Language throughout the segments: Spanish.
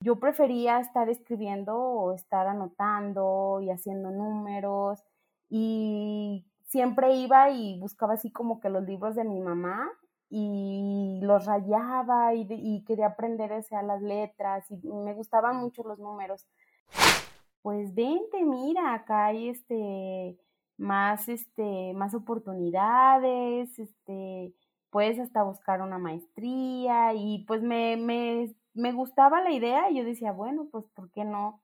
yo prefería estar escribiendo o estar anotando y haciendo números y siempre iba y buscaba así como que los libros de mi mamá y los rayaba y, quería aprender a las letras y me gustaban mucho los números. Pues vente, mira, acá hay este más este más oportunidades, este puedes hasta buscar una maestría y pues me, me, me gustaba la idea y yo decía, bueno, pues ¿por qué no?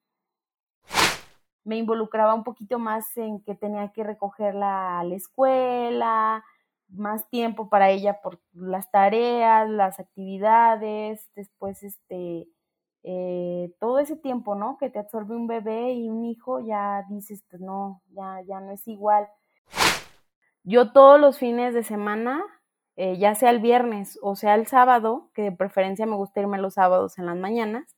Me involucraba un poquito más en que tenía que recogerla a la escuela, más tiempo para ella por las tareas, las actividades, después este, eh, todo ese tiempo, ¿no? Que te absorbe un bebé y un hijo, ya dices, pues no, ya, ya no es igual. Yo todos los fines de semana, eh, ya sea el viernes o sea el sábado, que de preferencia me gusta irme los sábados en las mañanas.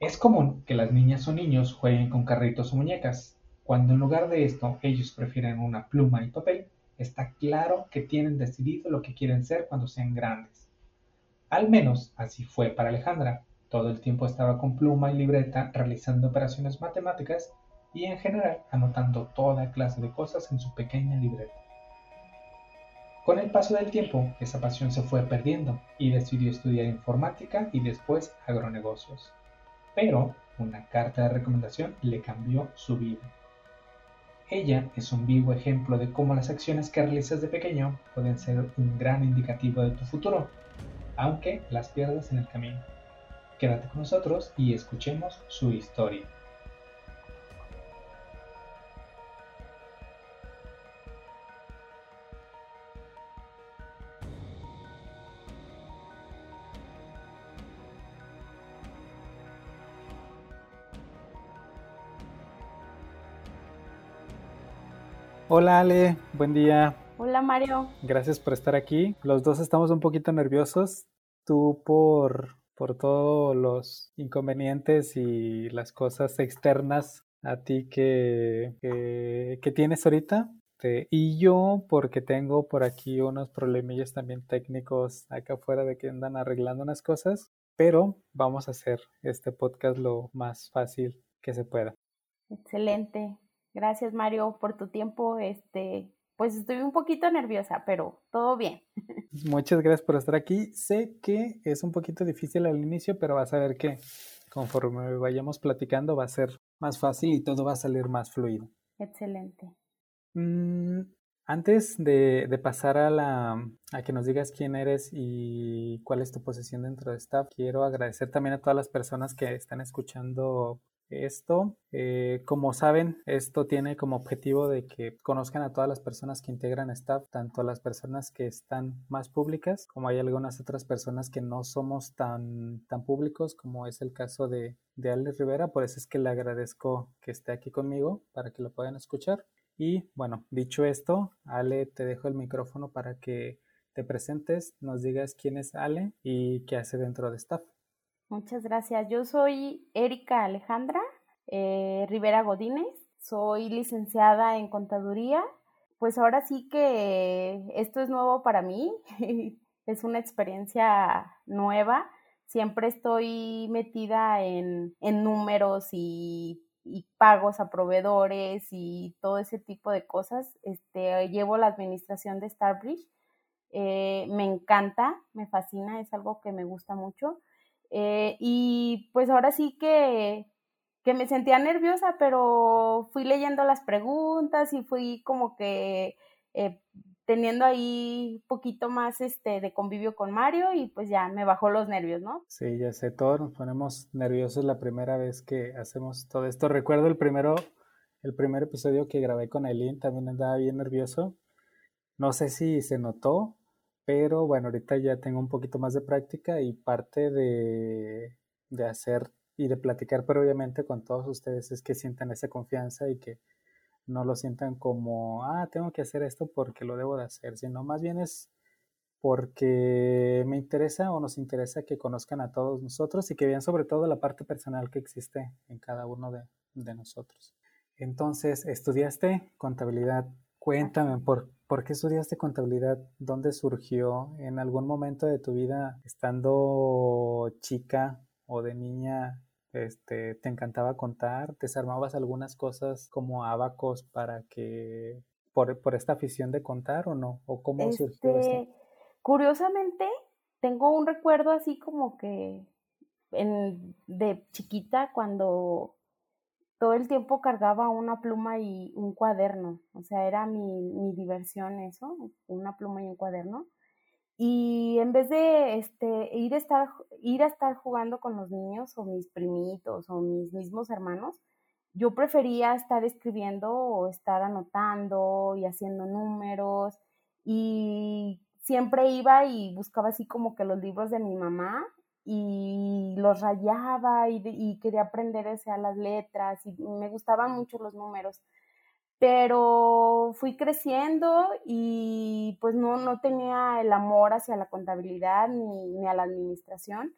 Es común que las niñas o niños jueguen con carritos o muñecas. Cuando en lugar de esto ellos prefieren una pluma y papel, está claro que tienen decidido lo que quieren ser cuando sean grandes. Al menos así fue para Alejandra. Todo el tiempo estaba con pluma y libreta realizando operaciones matemáticas y en general anotando toda clase de cosas en su pequeña libreta. Con el paso del tiempo, esa pasión se fue perdiendo y decidió estudiar informática y después agronegocios. Pero una carta de recomendación le cambió su vida. Ella es un vivo ejemplo de cómo las acciones que realizas de pequeño pueden ser un gran indicativo de tu futuro, aunque las pierdas en el camino. Quédate con nosotros y escuchemos su historia. Hola Ale, buen día. Hola Mario. Gracias por estar aquí. Los dos estamos un poquito nerviosos. Tú por, por todos los inconvenientes y las cosas externas a ti que, que, tienes ahorita. y yo porque tengo por aquí unos problemillas también técnicos acá afuera de que andan arreglando unas cosas. Pero vamos a hacer este podcast lo más fácil que se pueda. Excelente. Gracias, Mario, por tu tiempo. Este, pues estoy un poquito nerviosa, pero todo bien. Muchas gracias por estar aquí. Sé que es un poquito difícil al inicio, pero vas a ver que conforme vayamos platicando va a ser más fácil y todo va a salir más fluido. Excelente. Mm, antes de, de, pasar a, la, a que nos digas quién eres y cuál es tu posición dentro de Staff, quiero agradecer también a todas las personas que están escuchando esto, eh, como saben, esto tiene como objetivo de que conozcan a todas las personas que integran staff, tanto las personas que están más públicas, como hay algunas otras personas que no somos tan, tan públicos, como es el caso de, de Ale Rivera. Por eso es que le agradezco que esté aquí conmigo para que lo puedan escuchar. Y bueno, dicho esto, Ale, te dejo el micrófono para que te presentes, nos digas quién es Ale y qué hace dentro de staff. Muchas gracias. Yo soy Erika Alejandra eh, Rivera Godínez, soy licenciada en contaduría. Pues ahora sí que esto es nuevo para mí, es una experiencia nueva. Siempre estoy metida en, números y, pagos a proveedores y todo ese tipo de cosas. Este, llevo la administración de Starbridge. Eh, me encanta, me fascina, es algo que me gusta mucho. Eh, y pues ahora sí que, que me sentía nerviosa, pero fui leyendo las preguntas y fui como que eh, teniendo ahí poquito más este de convivio con Mario y pues ya me bajó los nervios, ¿no? Sí, ya sé, todos nos ponemos nerviosos la primera vez que hacemos todo esto. Recuerdo el primero, el primer episodio que grabé con Eileen, también andaba bien nervioso. No sé si se notó, pero bueno, ahorita ya tengo un poquito más de práctica y parte de, hacer y de platicar previamente con todos ustedes es que sientan esa confianza y que no lo sientan como, ah, tengo que hacer esto porque lo debo de hacer, sino más bien es porque me interesa o nos interesa que conozcan a todos nosotros y que vean sobre todo la parte personal que existe en cada uno de, de nosotros. Entonces, estudiaste contabilidad. Cuéntame, ¿por ¿Por qué estudiaste contabilidad? ¿Dónde surgió? ¿En algún momento de tu vida, estando chica, o de niña este, te encantaba contar? ¿Desarmabas algunas cosas como abacos para que, por, por esta afición de contar o no? ¿O cómo surgió esto? Este, curiosamente, tengo un recuerdo así como que en, de chiquita cuando todo el tiempo cargaba una pluma y un cuaderno, o sea, era mi, mi diversión eso, una pluma y un cuaderno. Y en vez de este, ir, a estar, ir a estar jugando con los niños o mis primitos o mis mismos hermanos, yo prefería estar escribiendo o estar anotando y haciendo números y siempre iba y buscaba así como que los libros de mi mamá y los rayaba y, quería aprender a las letras y me gustaban mucho los números. Pero fui creciendo y pues no, no tenía el amor hacia la contabilidad ni, ni a la administración.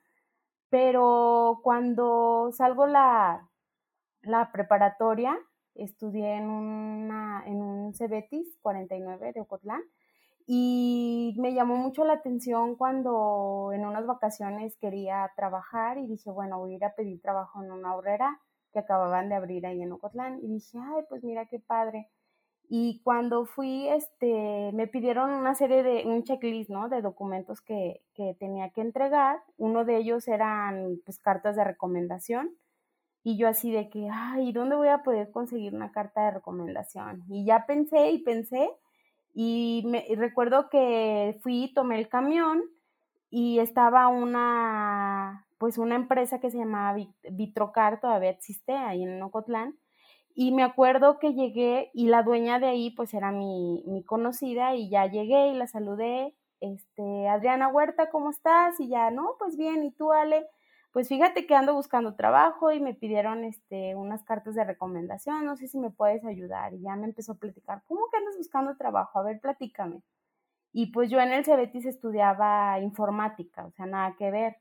Pero cuando salgo la, la preparatoria, estudié en, una, en un Cebetis 49 de Ocotlán y me llamó mucho la atención cuando en unas vacaciones quería trabajar y dije, bueno, voy a ir a pedir trabajo en una horrera que acababan de abrir ahí en Ocotlán. Y dije, ay, pues mira qué padre. Y cuando fui, este, me pidieron una serie de, un checklist, ¿no? De documentos que, que tenía que entregar. Uno de ellos eran, pues, cartas de recomendación. Y yo así de que, ay, ¿dónde voy a poder conseguir una carta de recomendación? Y ya pensé y pensé y, me, recuerdo que fui, tomé el camión y estaba una, pues una empresa que se llamaba Vitrocar, todavía existe ahí en Ocotlán. Y me acuerdo que llegué y la dueña de ahí pues era mi, mi conocida y ya llegué y la saludé. Este, Adriana Huerta, ¿cómo estás? Y ya, no, pues bien, ¿y tú, Ale? Pues fíjate que ando buscando trabajo y me pidieron este, unas cartas de recomendación, no sé si me puedes ayudar. Y ya me empezó a platicar, ¿cómo que andas buscando trabajo? A ver, platícame. Y pues yo en el Cebetis estudiaba informática, o sea, nada que ver.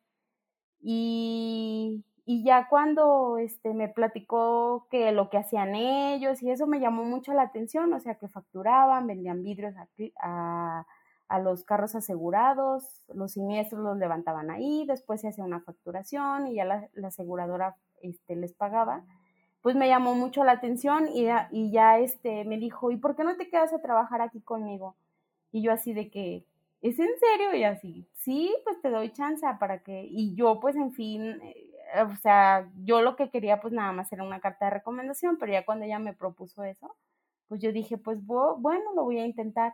Y, y ya cuando este, me platicó que lo que hacían ellos y eso me llamó mucho la atención, o sea, que facturaban, vendían vidrios a, a a los carros asegurados, los siniestros los levantaban ahí, después se hacía una facturación y ya la, aseguradora este, les pagaba. Pues me llamó mucho la atención y, ya este, me dijo, ¿y por qué no te quedas a trabajar aquí conmigo? Y yo así de que, ¿es en serio? Y así, sí, pues te doy chance para que, y yo pues en fin, eh, o sea, yo lo que quería pues nada más era una carta de recomendación, pero ya cuando ella me propuso eso, pues yo dije, pues bueno, lo voy a intentar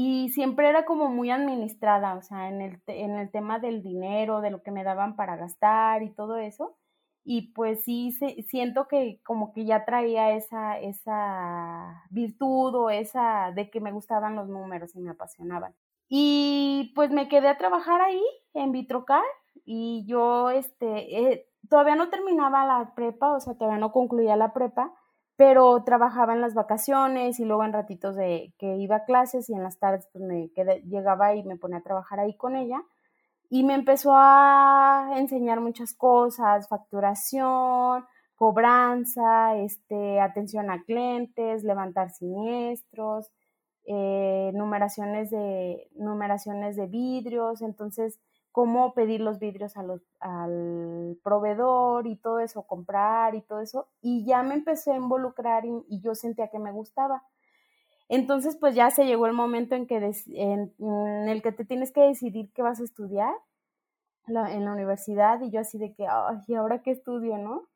y siempre era como muy administrada, o sea, en el, en el tema del dinero, de lo que me daban para gastar y todo eso. Y pues sí, siento que como que ya traía esa, esa virtud o esa de que me gustaban los números y me apasionaban. Y pues me quedé a trabajar ahí en Vitrocar y yo este, eh, todavía no terminaba la prepa, o sea, todavía no concluía la prepa, pero trabajaba en las vacaciones y luego en ratitos de que iba a clases y en las tardes pues me llegaba y me ponía a trabajar ahí con ella. Y me empezó a enseñar muchas cosas, facturación, cobranza, este, atención a clientes, levantar siniestros, eh, numeraciones de numeraciones de vidrios, entonces cómo pedir los vidrios a los, al proveedor y todo eso, comprar y todo eso. Y ya me empecé a involucrar y, yo sentía que me gustaba. Entonces, pues ya se llegó el momento en, que en, el que te tienes que decidir qué vas a estudiar en la universidad y yo así de que, ay, ¿y ahora qué estudio, no?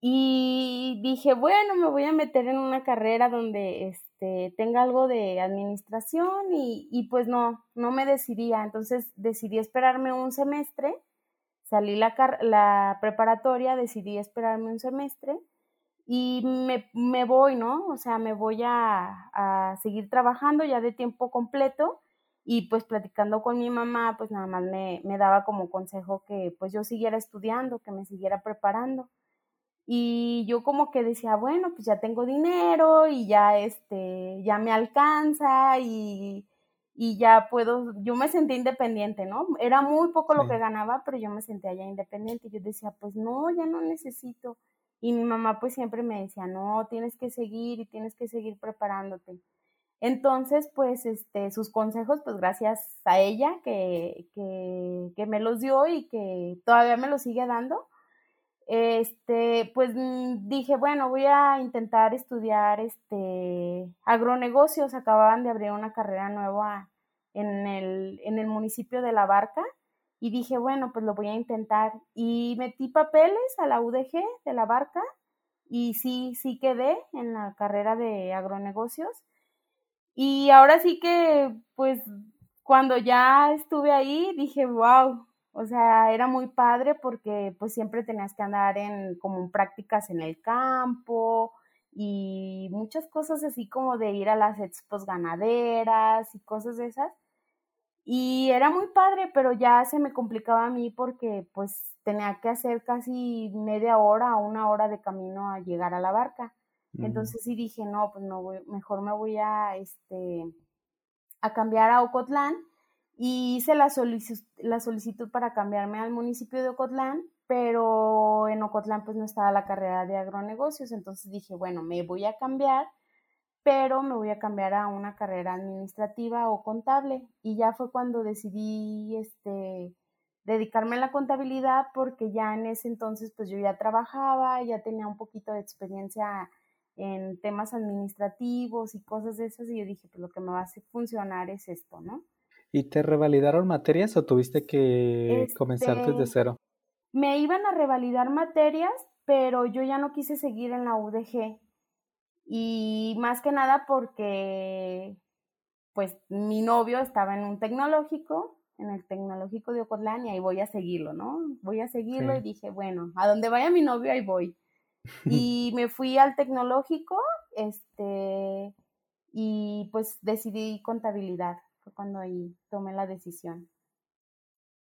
Y dije, bueno, me voy a meter en una carrera donde este, tenga algo de administración y, y pues no, no me decidía. Entonces decidí esperarme un semestre, salí la, la preparatoria, decidí esperarme un semestre y me, me voy, ¿no? O sea, me voy a, a seguir trabajando ya de tiempo completo y pues platicando con mi mamá, pues nada más me, me daba como consejo que pues yo siguiera estudiando, que me siguiera preparando. Y yo como que decía, bueno, pues ya tengo dinero y ya este, ya me alcanza y, y ya puedo, yo me sentía independiente, ¿no? Era muy poco lo que ganaba, pero yo me sentía ya independiente. Y yo decía, pues no, ya no necesito. Y mi mamá pues siempre me decía, no, tienes que seguir y tienes que seguir preparándote. Entonces, pues, este, sus consejos, pues gracias a ella que, que, me los dio y que todavía me los sigue dando, este, pues mm, dije, bueno, voy a intentar estudiar este agronegocios. Acababan de abrir una carrera nueva en el, en el municipio de La Barca y dije, bueno, pues lo voy a intentar. Y metí papeles a la UDG de La Barca y sí, sí quedé en la carrera de agronegocios. Y ahora sí que, pues, cuando ya estuve ahí, dije, wow, o sea, era muy padre porque pues siempre tenías que andar en como prácticas en el campo y muchas cosas así como de ir a las expos ganaderas y cosas de esas. Y era muy padre, pero ya se me complicaba a mí porque pues tenía que hacer casi media hora o una hora de camino a llegar a la barca. Entonces sí dije, no, pues no voy, mejor me voy a, este, a cambiar a Ocotlán y hice la, la solicitud para cambiarme al municipio de Ocotlán, pero en Ocotlán pues no estaba la carrera de agronegocios, entonces dije, bueno, me voy a cambiar, pero me voy a cambiar a una carrera administrativa o contable y ya fue cuando decidí, este, dedicarme a la contabilidad porque ya en ese entonces pues yo ya trabajaba, ya tenía un poquito de experiencia en temas administrativos y cosas de esas y yo dije, pues lo que me va a hacer funcionar es esto, ¿no? ¿Y te revalidaron materias o tuviste que comenzar desde este, cero? Me iban a revalidar materias, pero yo ya no quise seguir en la UDG. Y más que nada porque, pues, mi novio estaba en un tecnológico, en el tecnológico de Ocotlán, y ahí voy a seguirlo, ¿no? Voy a seguirlo y dije, bueno, a donde vaya mi novio, ahí voy. Y me fui al tecnológico, este, y pues decidí contabilidad. Fue cuando ahí tomé la decisión.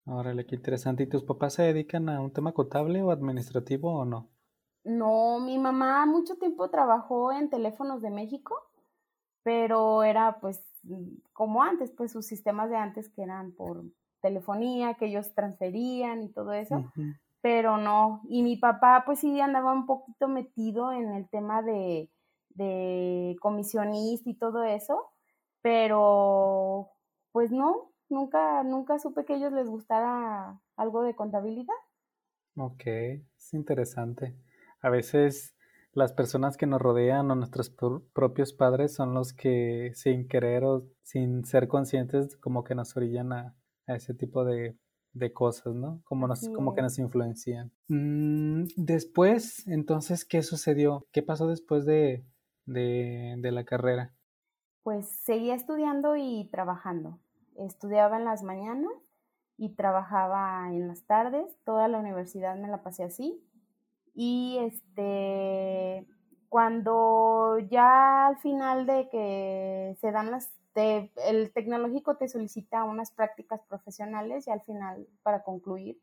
Órale, qué interesante. ¿Y tus papás se dedican a un tema contable o administrativo o no? No, mi mamá mucho tiempo trabajó en teléfonos de México, pero era pues como antes, pues sus sistemas de antes que eran por telefonía, que ellos transferían y todo eso pero no. Y mi papá pues sí andaba un poquito metido en el tema de, de comisionista y todo eso, pero pues no, nunca, nunca supe que a ellos les gustara algo de contabilidad. Ok, es interesante. A veces las personas que nos rodean o nuestros propios padres son los que sin querer o sin ser conscientes como que nos orillan a ese tipo de de cosas, ¿no? Como, nos, como que nos influencian. Mm, después, entonces, ¿qué sucedió? ¿Qué pasó después de, de, de la carrera? Pues seguía estudiando y trabajando. Estudiaba en las mañanas y trabajaba en las tardes. Toda la universidad me la pasé así. Y este, cuando ya al final de que se dan las el tecnológico te solicita unas prácticas profesionales y al final, para concluir,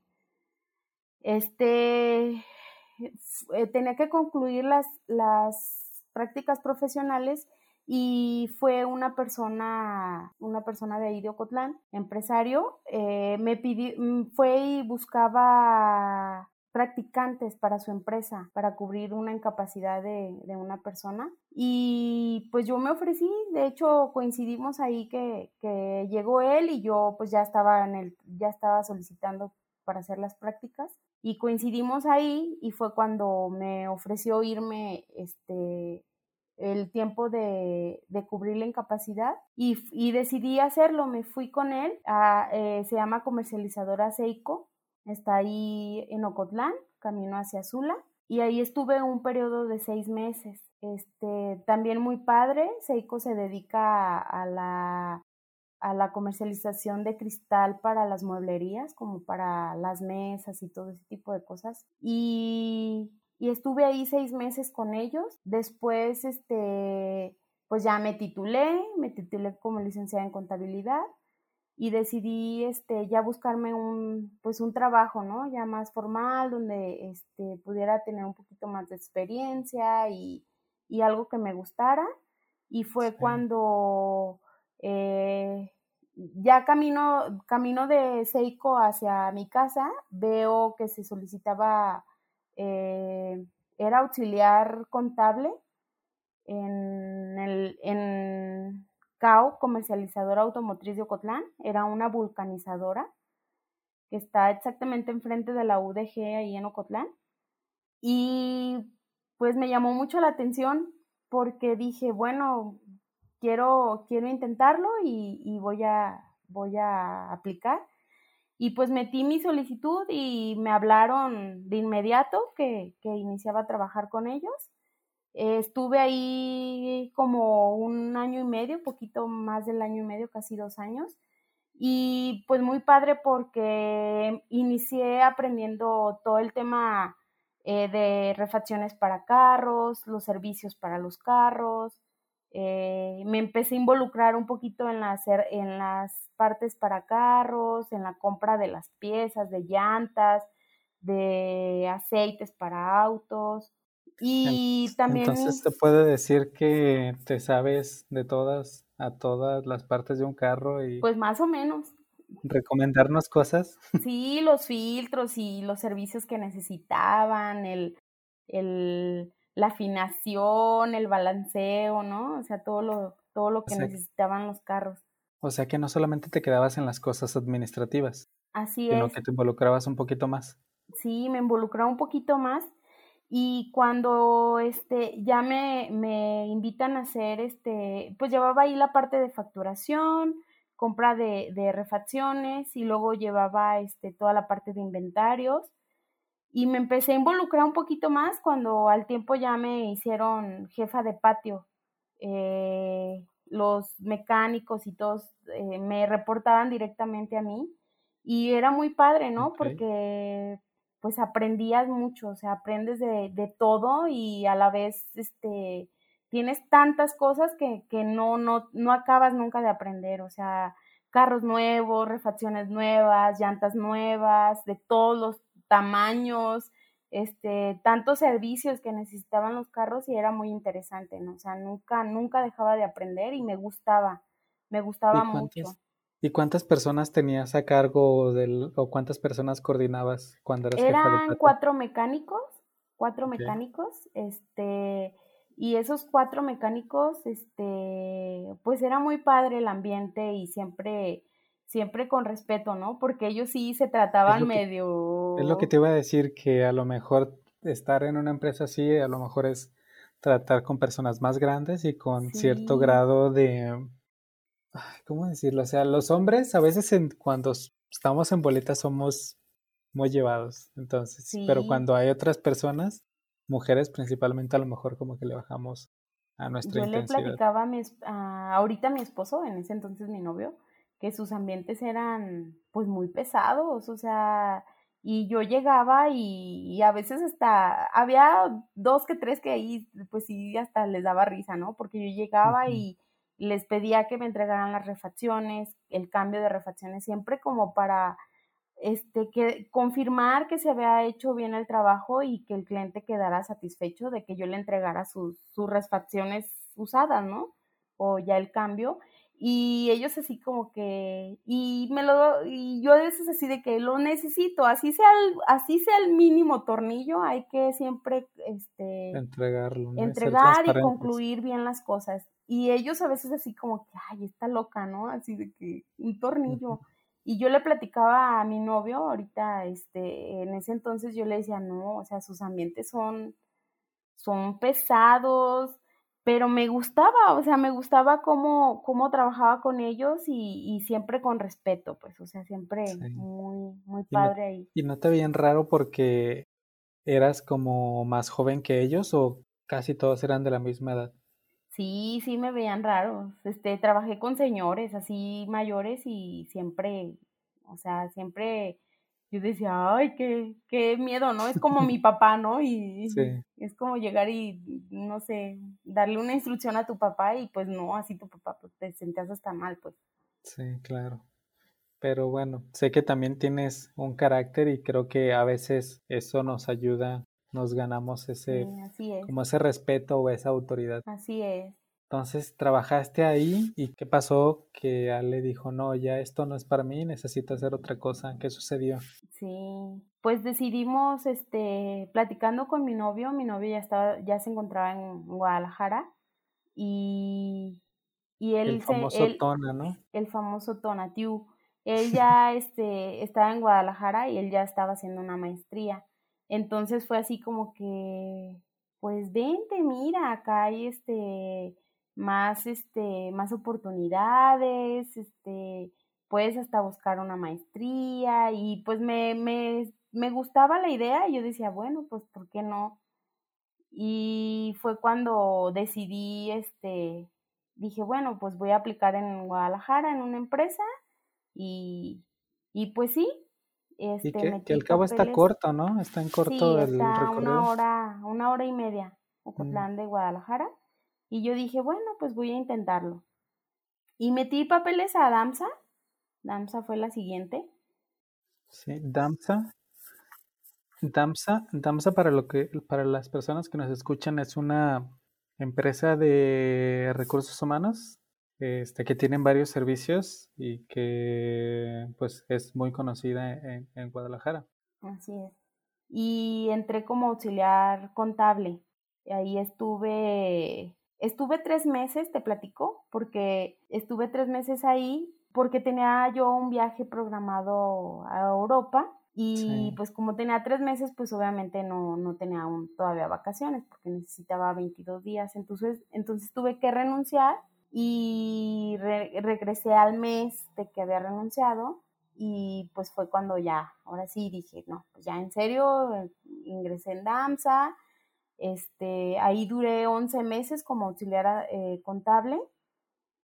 este, eh, tenía que concluir las, las prácticas profesionales y fue una persona, una persona de ahí de Ocotlán, empresario, eh, me pidió, mm, fue y buscaba practicantes para su empresa, para cubrir una incapacidad de, una persona. Y pues yo me ofrecí, de hecho coincidimos ahí que, que, llegó él y yo pues ya estaba en el, ya estaba solicitando para hacer las prácticas y coincidimos ahí y fue cuando me ofreció irme este el tiempo de, de cubrir la incapacidad y, y, decidí hacerlo, me fui con él, a, eh, se llama comercializadora Seiko Está ahí en Ocotlán, camino hacia Sula. Y ahí estuve un periodo de seis meses. Este, también muy padre. Seiko se dedica a, la, a la comercialización de cristal para las mueblerías, como para las mesas y todo ese tipo de cosas. Y, y estuve ahí seis meses con ellos. Después, este, pues ya me titulé, me titulé como licenciada en contabilidad y decidí este ya buscarme un pues un trabajo no ya más formal donde este pudiera tener un poquito más de experiencia y, y algo que me gustara. Y fue cuando eh, ya camino camino de Seiko hacia mi casa veo que se solicitaba eh, era auxiliar contable en el en CAO, comercializadora automotriz de Ocotlán, era una vulcanizadora que está exactamente enfrente de la UDG ahí en Ocotlán. Y pues me llamó mucho la atención porque dije, bueno, quiero, quiero intentarlo y, voy, a, voy a aplicar. Y pues metí mi solicitud y me hablaron de inmediato que, que iniciaba a trabajar con ellos. estuve ahí como un año y medio, poquito más del año y medio, casi dos años. Y pues muy padre porque inicié aprendiendo todo el tema eh, de refacciones para carros, los servicios para los carros. Eh, me empecé a involucrar un poquito en las, en las partes para carros, en la compra de las piezas, de llantas, de aceites para autos. Y también... Entonces te puede decir que te sabes de todas, a todas las partes de un carro y... Pues más o menos recomendarnos cosas. Sí, los filtros y los servicios que necesitaban, el, el, la afinación, el balanceo, ¿no? O sea, todo lo, todo lo que necesitaban los carros. O sea que no solamente te quedabas en las cosas administrativas. Así sino que te involucrabas un poquito más. Sí, me involucraba un poquito más. Y cuando este, ya me, me invitan a hacer, este, pues llevaba ahí la parte de facturación, compra de, de, refacciones y luego llevaba este, toda la parte de inventarios. Y me empecé a involucrar un poquito más cuando al tiempo ya me hicieron jefa de patio. Eh, los mecánicos y todos eh, me reportaban directamente a mí y era muy padre, ¿no? Porque pues aprendías mucho, o sea, aprendes de, de todo y a la vez, este, tienes tantas cosas que, que no, no, no acabas nunca de aprender, o sea, carros nuevos, refacciones nuevas, llantas nuevas, de todos los tamaños, este, tantos servicios que necesitaban los carros y era muy interesante, ¿no? O sea, nunca, nunca dejaba de aprender y me gustaba, me gustaba mucho. ¿Y cuántas personas tenías a cargo del, o cuántas personas coordinabas cuando eras Eran jefa de cuatro mecánicos, cuatro mecánicos, este, y esos cuatro mecánicos, este, pues era muy padre el ambiente y siempre, siempre con respeto, ¿no? Porque ellos sí se trataban medio... es lo que te iba a decir, que a lo mejor estar en una empresa así, a lo mejor es tratar con personas más grandes y con cierto grado de... ¿Cómo decirlo? O sea, los hombres a veces en, cuando estamos en boletas somos muy llevados, entonces, pero cuando hay otras personas mujeres principalmente a lo mejor como que le bajamos a nuestra Yo intensidad. le platicaba a, mi, ahorita a mi esposo, en ese entonces mi novio, que sus ambientes eran pues muy pesados, o sea, y yo llegaba y, a veces hasta había dos que tres que ahí pues sí hasta les daba risa, ¿no? Porque yo llegaba y les pedía que me entregaran las refacciones, el cambio de refacciones, siempre como para este, que confirmar que se había hecho bien el trabajo y que el cliente quedara satisfecho de que yo le entregara sus, sus refacciones usadas, ¿no? O ya el cambio. Y ellos así como que, y me lo, y yo a veces así de que lo necesito, así sea el, así sea el mínimo tornillo, hay que siempre, este, entregarlo, entregar y concluir bien las cosas. Y ellos a veces así como que, ay, está loca, ¿no? Así de que un tornillo. Y yo le platicaba a mi novio, ahorita, este, en ese entonces yo le decía, no, o sea, sus ambientes son, son pesados, pero me gustaba, o sea, me gustaba cómo, cómo trabajaba con ellos y, y siempre con respeto, pues, o sea, siempre muy, muy padre ahí. ¿Y no te veían raro porque eras como más joven que ellos o casi todos eran de la misma edad? Sí, sí me veían raros. Este, trabajé con señores así mayores y siempre, o sea, siempre yo decía, ay, qué, qué miedo, ¿no? Es como mi papá, ¿no? Y es como llegar y, no sé, darle una instrucción a tu papá y pues no, así tu papá, pues te sentías hasta mal, pues. Sí, claro. Pero bueno, sé que también tienes un carácter y creo que a veces eso nos ayuda nos ganamos ese, como ese respeto o esa autoridad. Así es. Entonces, trabajaste ahí y ¿qué pasó? Que Ale dijo, no, ya esto no es para mí, necesito hacer otra cosa. ¿Qué sucedió? Sí, pues decidimos, este, platicando con mi novio, mi novio ya estaba, ya se encontraba en Guadalajara y, Y él el famoso Tona, ¿no? El famoso Tonatiu. Él ya este, estaba en Guadalajara y él ya estaba haciendo una maestría. Entonces fue así como que, pues vente, mira, acá hay este más este más oportunidades, este puedes hasta buscar una maestría y pues me, me, me gustaba la idea y yo decía, bueno, pues ¿por qué no? Y fue cuando decidí, este, dije, bueno, pues voy a aplicar en Guadalajara en una empresa y, y pues sí. Este, y que, que al cabo está corto, ¿no? Está en corto el está Una hora, una hora y media, Ocotlán mm. de Guadalajara. Y yo dije, bueno, pues voy a intentarlo. Y metí papeles a Damsa Damsa fue la siguiente. Sí, Damsa. Damsa, Damsa para lo que para las personas que nos escuchan es una empresa de recursos humanos este, que tienen varios servicios y que pues es muy conocida en, en Guadalajara. Así es. Y entré como auxiliar contable. Ahí estuve, estuve tres meses, te platico, porque estuve tres meses ahí porque tenía yo un viaje programado a Europa y pues como tenía tres meses, pues obviamente no, no tenía aún todavía vacaciones porque necesitaba 22 días. Entonces, entonces tuve que renunciar y regresé al mes de que había renunciado y pues fue cuando ya, ahora sí dije, no, pues ya en serio, ingresé en DAMSA, este, ahí duré 11 meses como auxiliar eh, contable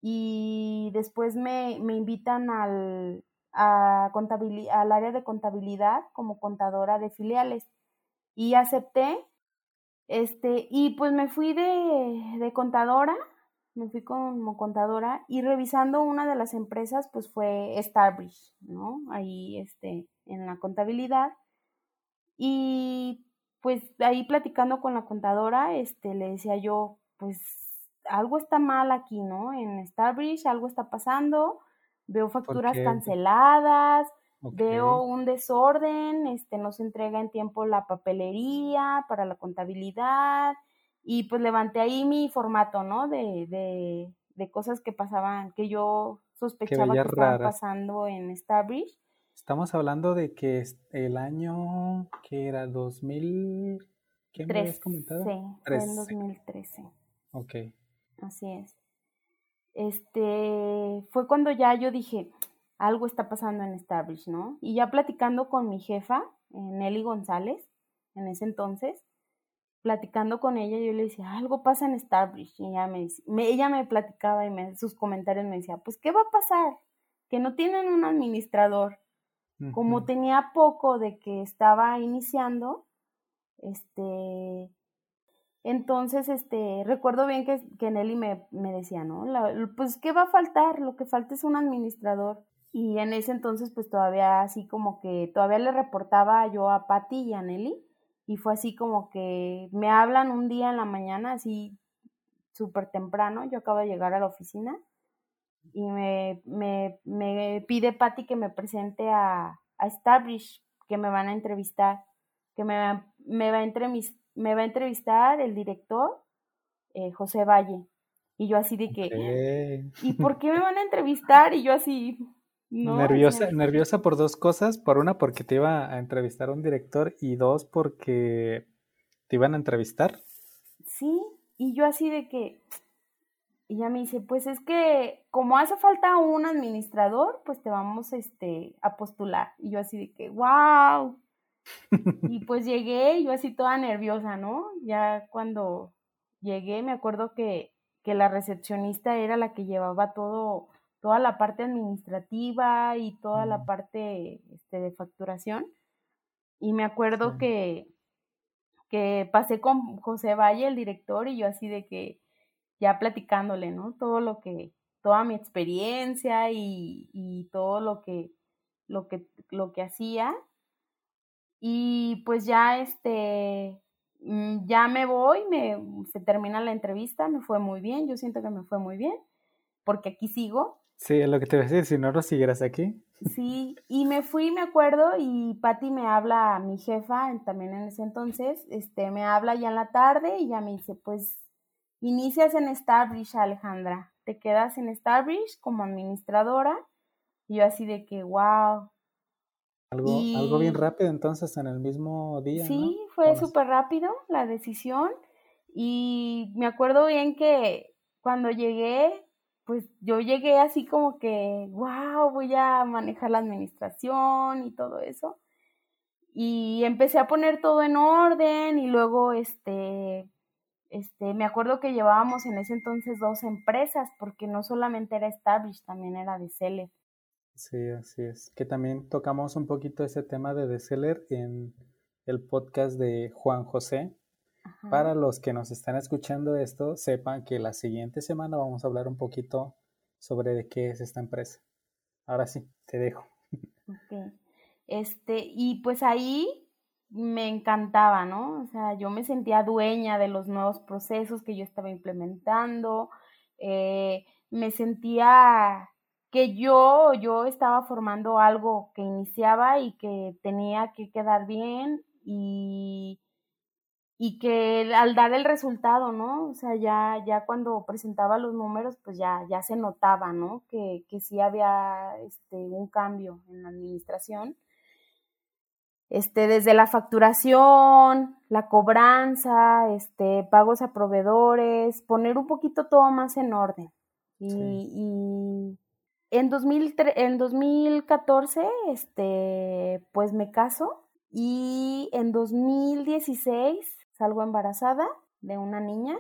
y después me, me invitan al, a al área de contabilidad como contadora de filiales y acepté este y pues me fui de, de contadora me fui como contadora y revisando una de las empresas pues fue Starbridge no ahí este en la contabilidad y pues ahí platicando con la contadora este le decía yo pues algo está mal aquí, ¿no? En Starbridge algo está pasando, veo facturas canceladas, veo un desorden, este, no se entrega en tiempo la papelería para la contabilidad y pues levanté ahí mi formato, ¿no? De, de, de cosas que pasaban, que yo sospechaba que, estaban pasando en Starbridge. Estamos hablando de que el año que era 2000, ¿qué me habías comentado? Sí, fue en 2013. Ok. Así es. Este, fue cuando ya yo dije, algo está pasando en Starbridge, ¿no? Y ya platicando con mi jefa, eh, Nelly González, en ese entonces, platicando con ella, yo le decía, algo pasa en Starbridge. Y ella me, ella me platicaba y me, sus comentarios me decía, pues, ¿qué va a pasar? Que no tienen un administrador. Como tenía poco de que estaba iniciando, este, entonces, este, recuerdo bien que, que Nelly me, me decía, ¿no? pues, ¿qué va a faltar? Lo que falta es un administrador. Y en ese entonces, pues todavía así como que, todavía le reportaba yo a Patty y a Nelly. Y fue así como que me hablan un día en la mañana, así súper temprano. Yo acabo de llegar a la oficina. Y me, me, me pide Patty que me presente a, a Starbridge, que me van a entrevistar, que me, me va a entrevistar me va a entrevistar el director eh, José Valle. Y yo así de que, ¿y por qué me van a entrevistar? Y yo así, nerviosa, nerviosa por dos cosas. Por una, porque te iba a entrevistar un director y dos, porque te iban a entrevistar. Sí, y yo así de que, y ella me dice, pues es que como hace falta un administrador, pues te vamos este, a postular. Y yo así de que, wow. y pues llegué, yo así toda nerviosa, ¿no? Ya cuando llegué me acuerdo que, que la recepcionista era la que llevaba todo, toda la parte administrativa y toda la parte este, de facturación. Y me acuerdo que, que pasé con José Valle, el director, y yo así de que ya platicándole, ¿no? Todo lo que, toda mi experiencia y, y todo lo que, lo que, lo que hacía y pues ya este, mm, ya me voy, me, se termina la entrevista, me fue muy bien, yo siento que me fue muy bien, porque aquí sigo. Sí, es lo que te voy a decir, si no lo siguieras aquí. Sí, y me fui, me acuerdo, y Patti me habla, mi jefa, también en ese entonces, este, me habla ya en la tarde y ya me dice, pues, inicias en Starbridge, Alejandra. te quedas en Starbridge como administradora. Y yo así de que, wow. Algo, algo bien rápido entonces en el mismo día. Sí, fue súper rápido la decisión. Y me acuerdo bien que cuando llegué, pues yo llegué así como que, wow, voy a manejar la administración y todo eso. Y empecé a poner todo en orden y luego, este, este, me acuerdo que llevábamos en ese entonces dos empresas, porque no solamente era Establish, también era de Seller. Sí, así es. Que también tocamos un poquito ese tema de The Seller en el podcast de Juan José. Para los que nos están escuchando esto, sepan que la siguiente semana vamos a hablar un poquito sobre de qué es esta empresa. Ahora sí, te dejo. Okay. Este, y pues ahí me encantaba, ¿no? O sea, yo me sentía dueña de los nuevos procesos que yo estaba implementando, eh, me sentía que yo, yo estaba formando algo que iniciaba y que tenía que quedar bien y, y que al dar el resultado, ¿no? O sea, ya, ya cuando presentaba los números, pues ya, ya se notaba, ¿no? Que, que sí había este, un cambio en la administración este, desde la facturación, la cobranza, este, pagos a proveedores, poner un poquito todo más en orden. Y, en, 2003, en 2014, este, pues me caso y en 2016 salgo embarazada de una niña.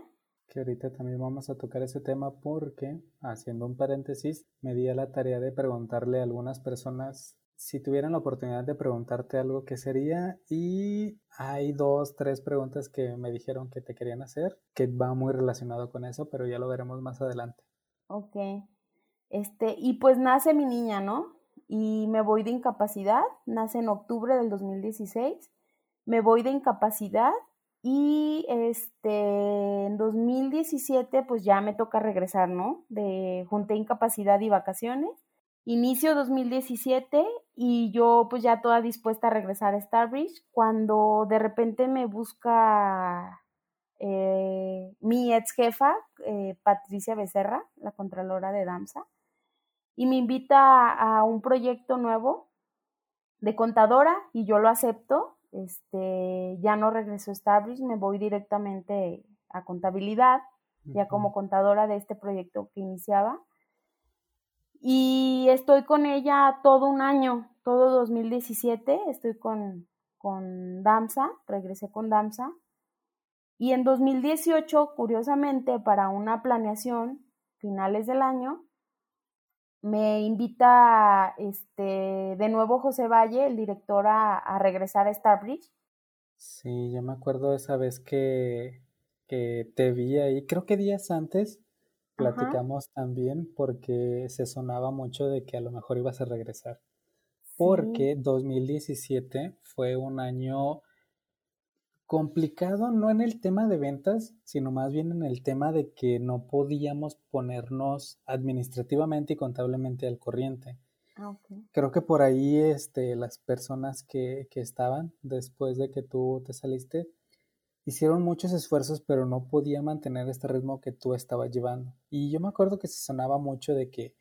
Que ahorita también vamos a tocar ese tema porque, haciendo un paréntesis, me di a la tarea de preguntarle a algunas personas si tuvieran la oportunidad de preguntarte algo, ¿qué sería? Y hay dos, tres preguntas que me dijeron que te querían hacer, que va muy relacionado con eso, pero ya lo veremos más adelante. Ok. Este, y pues nace mi niña, ¿no? Y me voy de incapacidad, nace en octubre del 2016, me voy de incapacidad y este, en 2017 pues ya me toca regresar, ¿no? De junté incapacidad y vacaciones inicio 2017 y yo pues ya toda dispuesta a regresar a Starbridge cuando de repente me busca eh, mi ex jefa, eh, Patricia Becerra, la contralora de danza, y me invita a, un proyecto nuevo de contadora y yo lo acepto. Este, ya no regreso a Starbridge, me voy directamente a contabilidad, ya como contadora de este proyecto que iniciaba y estoy con ella todo un año, todo 2017, estoy con, con Damsa, regresé con Damsa. Y en 2018, curiosamente, para una planeación, finales del año, me invita este, de nuevo José Valle, el director, a, a regresar a Starbridge. Sí, yo me acuerdo esa vez que, que te vi ahí, creo que días antes, platicamos también porque se sonaba mucho de que a lo mejor ibas a regresar. Porque 2017 fue un año complicado, no en el tema de ventas, sino más bien en el tema de que no podíamos ponernos administrativamente y contablemente al corriente. Ah, Creo que por ahí este, las personas que, que estaban después de que tú te saliste, hicieron muchos esfuerzos, pero no podía mantener este ritmo que tú estabas llevando. Y yo me acuerdo que se sonaba mucho de que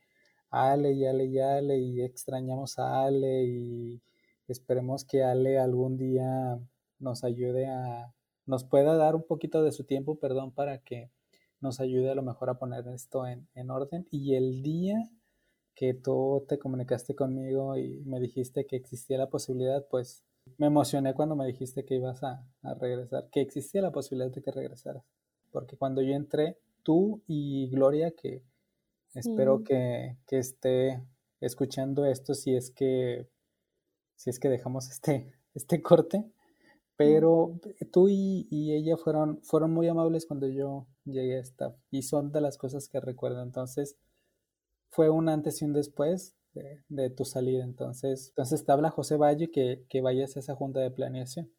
Ale y Ale y Ale y extrañamos a Ale y esperemos que Ale algún día nos ayude a, nos pueda dar un poquito de su tiempo, perdón, para que nos ayude a lo mejor a poner esto en, en orden. Y el día que tú te comunicaste conmigo y me dijiste que existía la posibilidad, pues me emocioné cuando me dijiste que ibas a, regresar, que existía la posibilidad de que regresaras. Porque cuando yo entré, tú y Gloria, que espero que, esté escuchando esto si es que si es que dejamos este, este corte. Pero tú y, y, ella fueron, fueron muy amables cuando yo llegué a esta y son de las cosas que recuerdo. Entonces, fue un antes y un después de, tu salida. Entonces, entonces te habla José Valle que, que vayas a esa junta de planeación.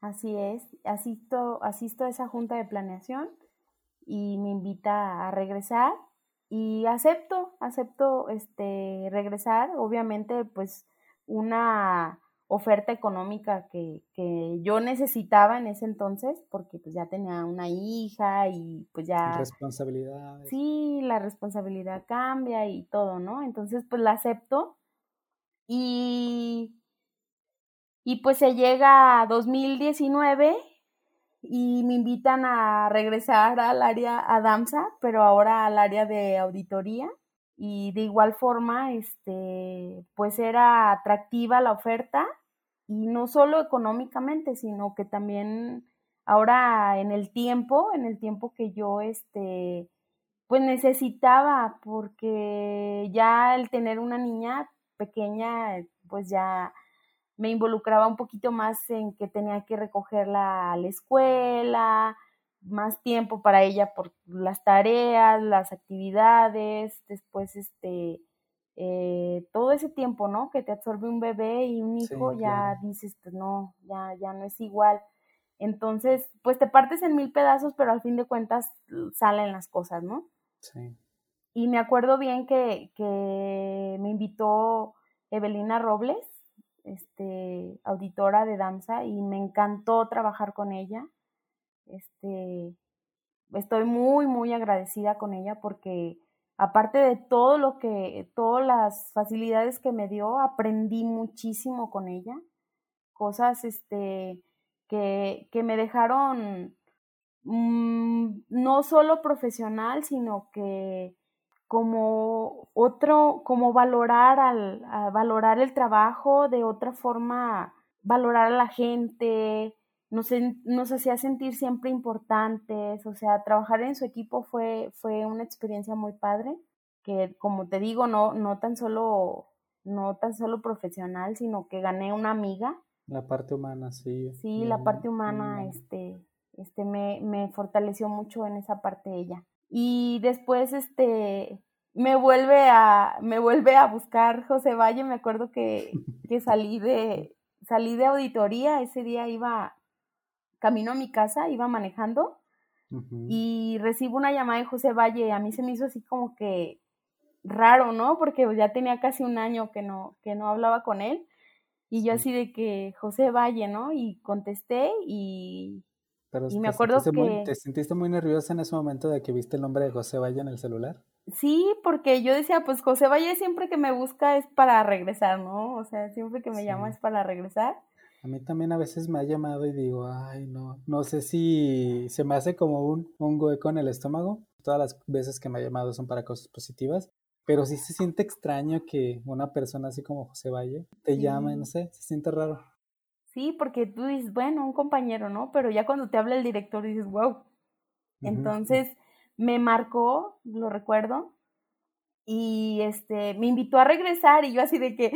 Así es, asisto, asisto a esa junta de planeación y me invita a regresar y acepto, acepto este regresar, obviamente pues una, oferta económica que, que, yo necesitaba en ese entonces, porque pues ya tenía una hija y pues ya... Responsabilidad. Sí, la responsabilidad cambia y todo, ¿no? Entonces pues la acepto y, y pues se llega a 2019 y me invitan a regresar al área a DAMSA, pero ahora al área de auditoría y de igual forma, este, pues era atractiva la oferta y no solo económicamente, sino que también ahora en el tiempo, en el tiempo que yo, este, pues necesitaba, porque ya el tener una niña pequeña, pues ya me involucraba un poquito más en que tenía que recogerla a la escuela, más tiempo para ella por las tareas, las actividades, después este, eh, todo ese tiempo, ¿no? Que te absorbe un bebé y un hijo, ya dices, pues no, ya, ya no es igual. Entonces, pues te partes en mil pedazos, pero al fin de cuentas salen las cosas, ¿no? Sí. Y me acuerdo bien que, que me invitó Evelina Robles, este, auditora de danza, y me encantó trabajar con ella este, estoy muy, muy agradecida con ella porque aparte de todo lo que, todas las facilidades que me dio, aprendí muchísimo con ella, cosas este, que, que me dejaron mm, no solo profesional, sino que como otro, como valorar al, valorar el trabajo de otra forma, valorar a la gente, nos, nos hacía sentir siempre importantes, o sea, trabajar en su equipo fue, fue una experiencia muy padre, que como te digo, no, no tan solo, no tan solo profesional, sino que gané una amiga. La parte humana, sí. Sí, la parte humana, este, este, me, me fortaleció mucho en esa parte ella. Y después, este, me vuelve a, me vuelve a buscar José Valle, me acuerdo que, que salí de, salí de auditoría, ese día iba camino a mi casa, iba manejando y recibo una llamada de José Valle. A mí se me hizo así como que raro, ¿no? Porque ya tenía casi un año que no, que no hablaba con él. Y yo así de que José Valle, ¿no? Y contesté y, y me acuerdo que... ¿Te sentiste muy nerviosa en ese momento de que viste el nombre de José Valle en el celular? Sí, porque yo decía, pues José Valle siempre que me busca es para regresar, ¿no? O sea, siempre que me llama es para regresar. A mí también a veces me ha llamado y digo, ay, no, no sé si se me hace como un, un hueco en el estómago. Todas las veces que me ha llamado son para cosas positivas, pero sí se siente extraño que una persona así como José Valle te llame, no sé, se siente raro. Sí, porque tú dices, bueno, un compañero, ¿no? Pero ya cuando te habla el director dices, wow. Entonces me marcó, lo recuerdo, y este, me invitó a regresar y yo así de que,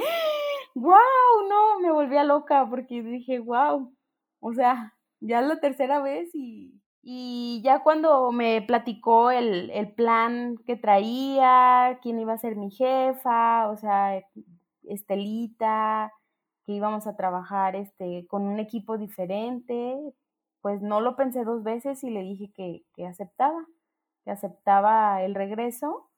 wow, no, me volvía loca porque dije, wow, o sea, ya es la tercera vez y, y ya cuando me platicó el, el plan que traía, quién iba a ser mi jefa, o sea, Estelita, que íbamos a trabajar este, con un equipo diferente, pues no lo pensé dos veces y le dije que, que aceptaba, que aceptaba el regreso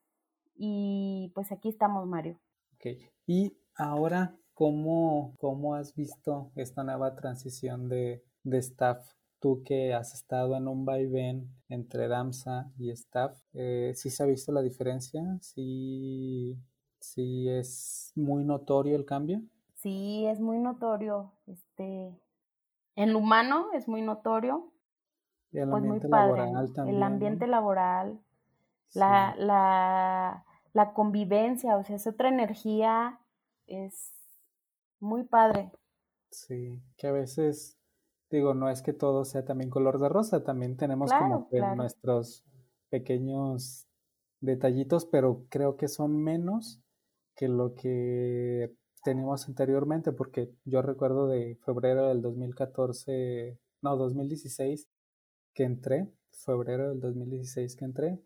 y pues aquí estamos, Mario. Ok, y ahora ¿Cómo, ¿Cómo has visto esta nueva transición de, de staff? Tú que has estado en un vaivén entre DAMSA y staff, eh, ¿sí se ha visto la diferencia? ¿Sí, ¿Sí es muy notorio el cambio? Sí, es muy notorio. Este, en lo humano es muy notorio. Y el pues ambiente laboral también. El ambiente laboral, la, la, la convivencia, o sea, es otra energía, es muy padre. Sí, que a veces, digo, no es que todo sea también color de rosa, también tenemos como que nuestros pequeños detallitos, pero creo que son menos que lo que teníamos anteriormente, porque yo recuerdo de febrero del 2014, no, 2016 que entré, febrero del 2016 que entré,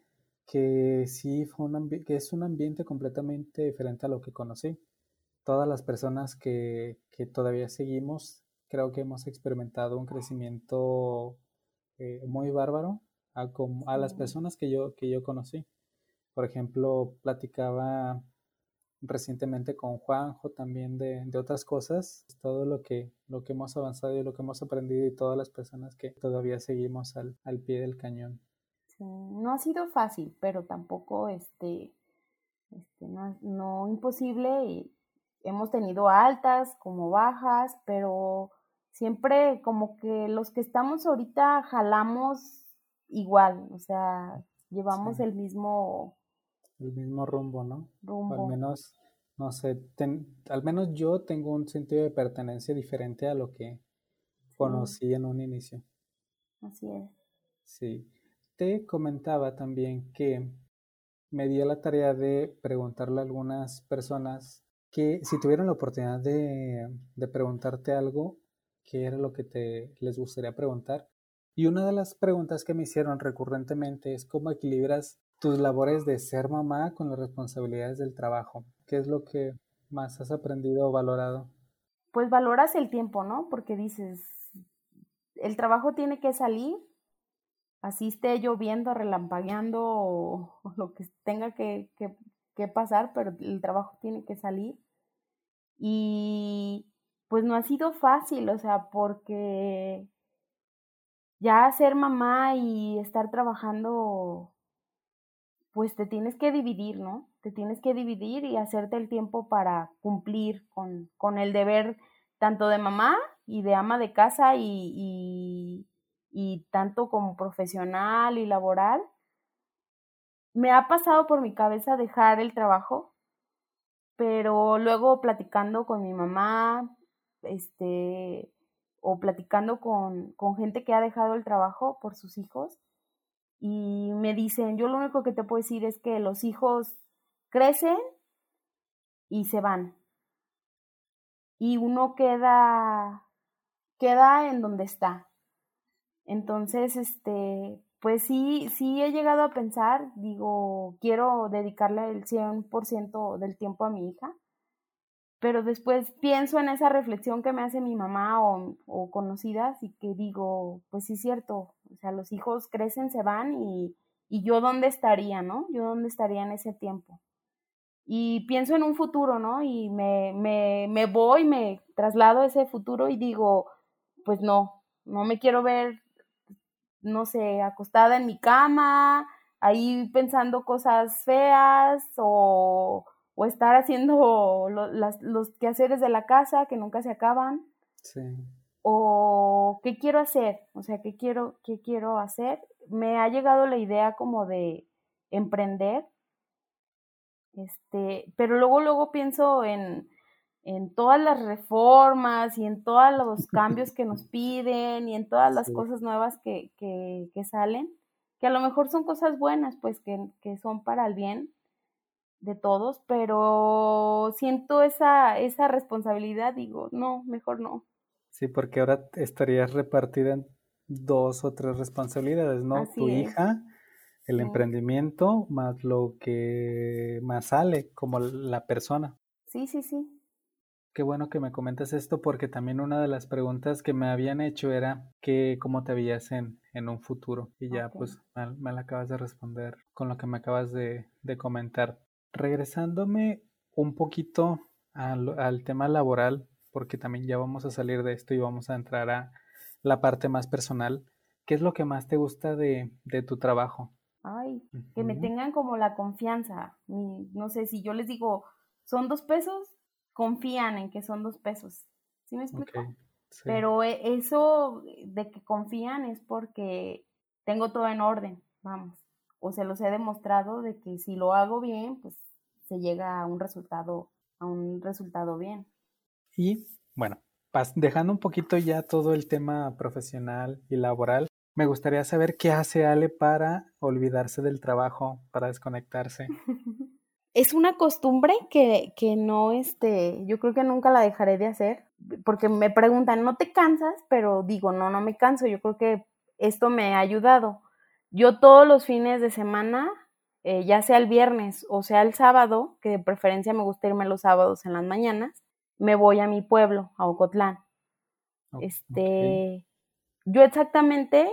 que sí fue un que es un ambiente completamente diferente a lo que conocí todas las personas que, todavía seguimos, creo que hemos experimentado un crecimiento eh, muy bárbaro a, a, las personas que yo, que yo conocí. Por ejemplo, platicaba recientemente con Juanjo también de, de, otras cosas, todo lo que, lo que hemos avanzado y lo que hemos aprendido y todas las personas que todavía seguimos al, al pie del cañón. no ha sido fácil, pero tampoco este, este no, no imposible. Hemos tenido altas como bajas, pero siempre como que los que estamos ahorita jalamos igual, o sea, llevamos el mismo el mismo rumbo, ¿no? Rumbo. al menos, no sé, al menos yo tengo un sentido de pertenencia diferente a lo que conocí en un inicio. Así es. Sí. Te comentaba también que me dio la tarea de preguntarle a algunas personas si tuvieran la oportunidad de, preguntarte algo, ¿qué era lo que te les gustaría preguntar? Y una de las preguntas que me hicieron recurrentemente es cómo equilibras tus labores de ser mamá con las responsabilidades del trabajo. ¿Qué es lo que más has aprendido o valorado? Pues valoras el tiempo, ¿no? Porque dices, el trabajo tiene que salir, así esté lloviendo, relampagueando o, lo que tenga que pasar, pero el trabajo tiene que salir. Y pues no ha sido fácil, o sea, porque ya ser mamá y estar trabajando pues te tienes que dividir, ¿no? Te tienes que dividir y hacerte el tiempo para cumplir con, con el deber tanto de mamá y de ama de casa y, y, y tanto como profesional y laboral. Me ha pasado por mi cabeza dejar el trabajo, pero luego platicando con mi mamá, este, o platicando con, con gente que ha dejado el trabajo por sus hijos, y me dicen, yo lo único que te puedo decir es que los hijos crecen y se van. Y uno queda, queda en donde está. Entonces, este, pues sí, sí he llegado a pensar, digo, quiero dedicarle el 100% del tiempo a mi hija pero después pienso en esa reflexión que me hace mi mamá o, o, conocidas y que digo, pues sí es cierto, o sea, los hijos crecen, se van y, y yo dónde estaría, ¿no? Yo dónde estaría en ese tiempo. Y pienso en un futuro, ¿no? Y me, me, me voy, me traslado a ese futuro y digo, pues no, no me quiero ver, no sé, acostada en mi cama, ahí pensando cosas feas o o estar haciendo las, los quehaceres de la casa que nunca se acaban. Sí. O qué quiero hacer, o sea, qué quiero, qué quiero hacer. Me ha llegado la idea como de emprender, este, pero luego, luego pienso en, en todas las reformas y en todos los cambios que nos piden y en todas las cosas nuevas que, que, que, salen, que a lo mejor son cosas buenas, pues que, que son para el bien, de todos, pero siento esa, esa responsabilidad, digo, no, mejor no. Sí, porque ahora estarías repartida en dos o tres responsabilidades, ¿no? tu hija, el emprendimiento, más lo que más sale como la persona. Sí, sí, sí. Qué bueno que me comentas esto porque también una de las preguntas que me habían hecho era que cómo te veías en, en un futuro y ya pues me, me, la acabas de responder con lo que me acabas de, de comentar. Regresándome un poquito al, tema laboral, porque también ya vamos a salir de esto y vamos a entrar a la parte más personal. ¿Qué es lo que más te gusta de, tu trabajo? Ay, que me tengan como la confianza. no sé, si yo les digo, son dos pesos, confían en que son dos pesos. ¿Sí me explico? Pero e, eso de que confían es porque tengo todo en orden, vamos. O se los he demostrado de que si lo hago bien, pues se llega a un resultado, a un resultado bien. Y bueno, dejando un poquito ya todo el tema profesional y laboral, me gustaría saber qué hace Ale para olvidarse del trabajo, para desconectarse. es una costumbre que, que no, este, yo creo que nunca la dejaré de hacer, porque me preguntan, ¿no te cansas? Pero digo, no, no me canso, yo creo que esto me ha ayudado. Yo todos los fines de semana eh, ya sea el viernes o sea el sábado, que de preferencia me gusta irme los sábados en las mañanas, me voy a mi pueblo, a Ocotlán. este, yo exactamente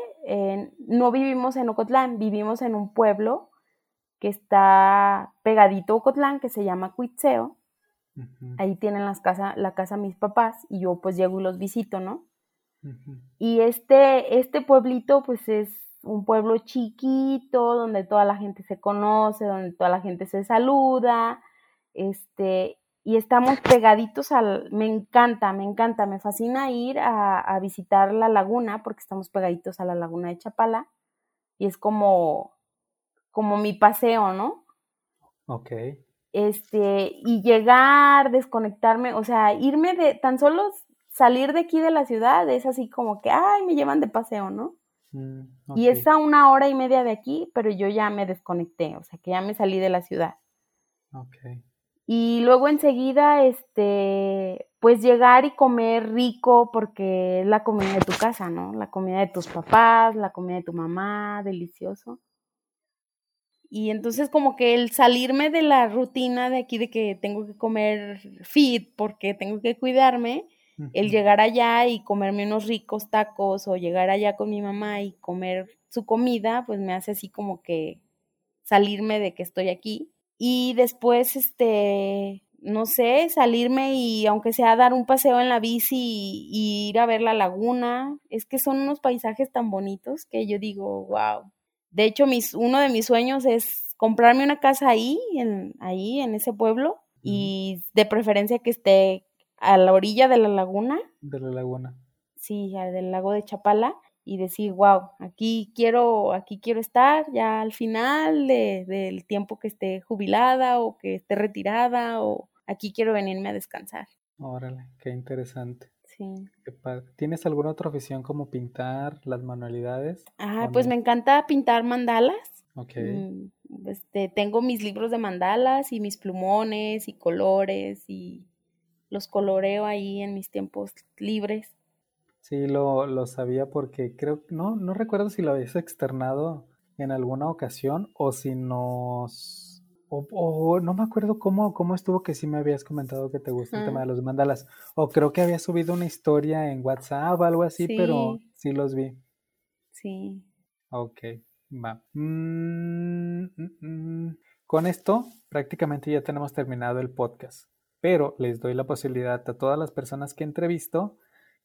no vivimos en Ocotlán, vivimos en un pueblo que está pegadito a Ocotlán, que se llama Cuitzeo. Ujú, Ahí tienen las casa, la casa mis papás y yo pues llego y los visito, ¿no? Y este, este pueblito pues es un pueblo chiquito, donde toda la gente se conoce, donde toda la gente se saluda, este, y estamos pegaditos al, me encanta, me encanta, me fascina ir a, a visitar la laguna, porque estamos pegaditos a la laguna de Chapala, y es como, como mi paseo, ¿no? Ok. este, y llegar, desconectarme, o sea, irme de, tan solo salir de aquí de la ciudad es así como que, ay, me llevan de paseo, ¿no? Mm, Y es a una hora y media de aquí, pero yo ya me desconecté, o sea, que ya me salí de la ciudad. ok. Y luego enseguida, este, pues llegar y comer rico porque es la comida de tu casa, ¿no? La comida de tus papás, la comida de tu mamá, delicioso. Y entonces como que el salirme de la rutina de aquí de que tengo que comer fit porque tengo que cuidarme, el llegar allá y comerme unos ricos tacos o llegar allá con mi mamá y comer su comida, pues me hace así como que salirme de que estoy aquí. Y después, este, no sé, salirme y aunque sea dar un paseo en la bici y, y ir a ver la laguna, es que son unos paisajes tan bonitos que yo digo, wow. De hecho, mis, uno de mis sueños es comprarme una casa ahí, en, ahí, en ese pueblo, y de preferencia que esté a la orilla de la laguna, De la laguna. sí, del lago de Chapala, y decir, wow, aquí quiero, aquí quiero estar ya al final de- del tiempo que esté jubilada o que esté retirada, o aquí quiero venirme a descansar. Órale, qué interesante. Sí. Qué padre. ¿Tienes alguna otra afición como pintar, las manualidades? Ah, ¿O pues no? me encanta pintar mandalas. Ok. Mm, Este, tengo mis libros de mandalas y mis plumones y colores y los coloreo ahí en mis tiempos libres. Sí, lo, lo sabía porque creo, no, no recuerdo si lo habías externado en alguna ocasión o si nos, o, o no me acuerdo cómo, cómo estuvo que sí me habías comentado que te gusta el tema de los mandalas. O creo que había subido una historia en WhatsApp o algo así, pero Sí, los vi. sí. Ok, va. Mm, mm, mm. Con esto prácticamente ya tenemos terminado el podcast, pero les doy la posibilidad a todas las personas que entrevisto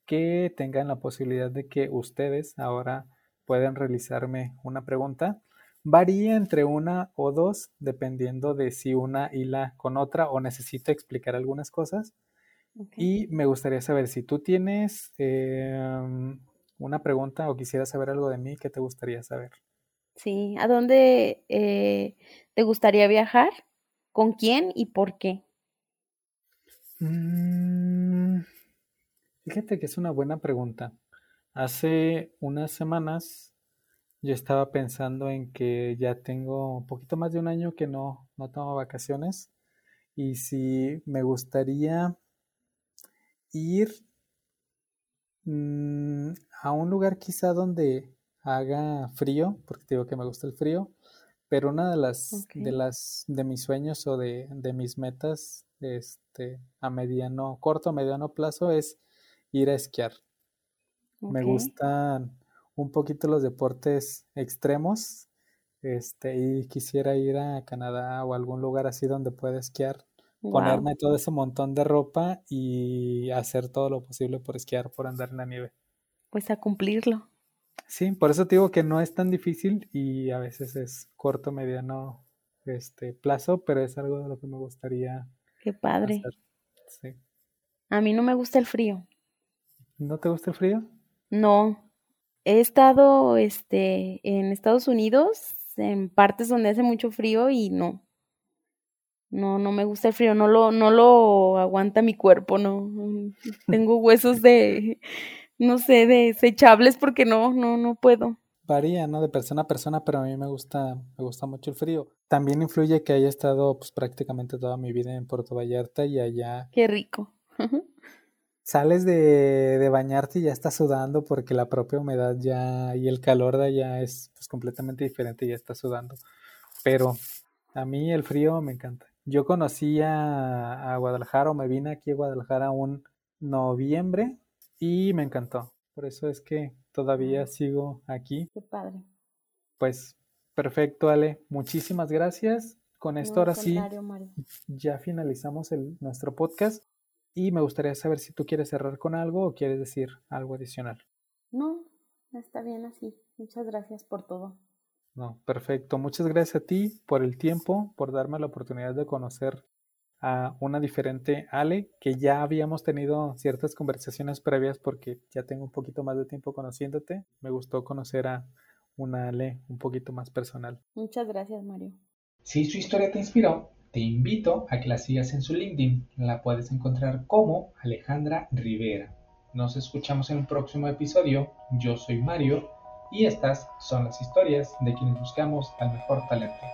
que tengan la posibilidad de que ustedes ahora pueden realizarme una pregunta. Varía entre una o dos, dependiendo de si una hila con otra o necesito explicar algunas cosas. Y me gustaría saber si tú tienes em, una pregunta o quisieras saber algo de mí, ¿qué te gustaría saber? Sí, ¿a dónde eh, te gustaría viajar? ¿Con quién y por qué? Mm, fíjate que es una buena pregunta. Hace unas semanas yo estaba pensando en que ya tengo un poquito más de un año que no, no tomo vacaciones y si me gustaría ir mm, a un lugar quizá donde haga frío, porque te digo que me gusta el frío, pero una de las de las de mis sueños o de, de mis metas este a mediano, corto, mediano plazo es ir a esquiar. Me gustan un poquito los deportes extremos, este, y quisiera ir a Canadá o algún lugar así donde pueda esquiar, Wow. ponerme todo ese montón de ropa y hacer todo lo posible por esquiar, por andar en la nieve. Pues a cumplirlo. Sí, por eso te digo que no es tan difícil y a veces es corto, mediano, este, plazo, pero es algo de lo que me gustaría Qué padre. hacer. Sí. A mí no me gusta el frío. ¿No te gusta el frío? No. He estado, este, en Estados Unidos, en partes donde hace mucho frío y no. No, no me gusta el frío, no lo, no lo aguanta mi cuerpo, no. Tengo huesos de, no sé, desechables porque no, no, no puedo. Varía, ¿no? De persona a persona, pero a mí me gusta, me gusta mucho el frío. También influye que haya estado pues prácticamente toda mi vida en Puerto Vallarta y allá Qué rico. Sales de, de bañarte y ya estás sudando porque la propia humedad ya y el calor de allá es pues completamente diferente y ya estás sudando. Pero a mí el frío me encanta. Yo conocí a, a Guadalajara o me vine aquí a Guadalajara un noviembre y me encantó. Por eso es que todavía sigo aquí Qué padre. pues Perfecto, Ale. Muchísimas gracias. Con esto No, ahora sí Mario. ya finalizamos el, nuestro podcast y me gustaría saber si tú quieres cerrar con algo o quieres decir algo adicional. No, está bien así. Muchas gracias por todo. No, perfecto. Muchas gracias a ti por el tiempo, por darme la oportunidad de conocer a una diferente Ale, que ya habíamos tenido ciertas conversaciones previas porque ya tengo un poquito más de tiempo conociéndote. Me gustó conocer a una Ale un poquito más personal. Muchas gracias, Mario. Si su historia te inspiró, te invito a que la sigas en su LinkedIn. La puedes encontrar como Alejandra Rivera. Nos escuchamos en un próximo episodio. Yo soy Mario y estas son las historias de quienes buscamos al mejor talento.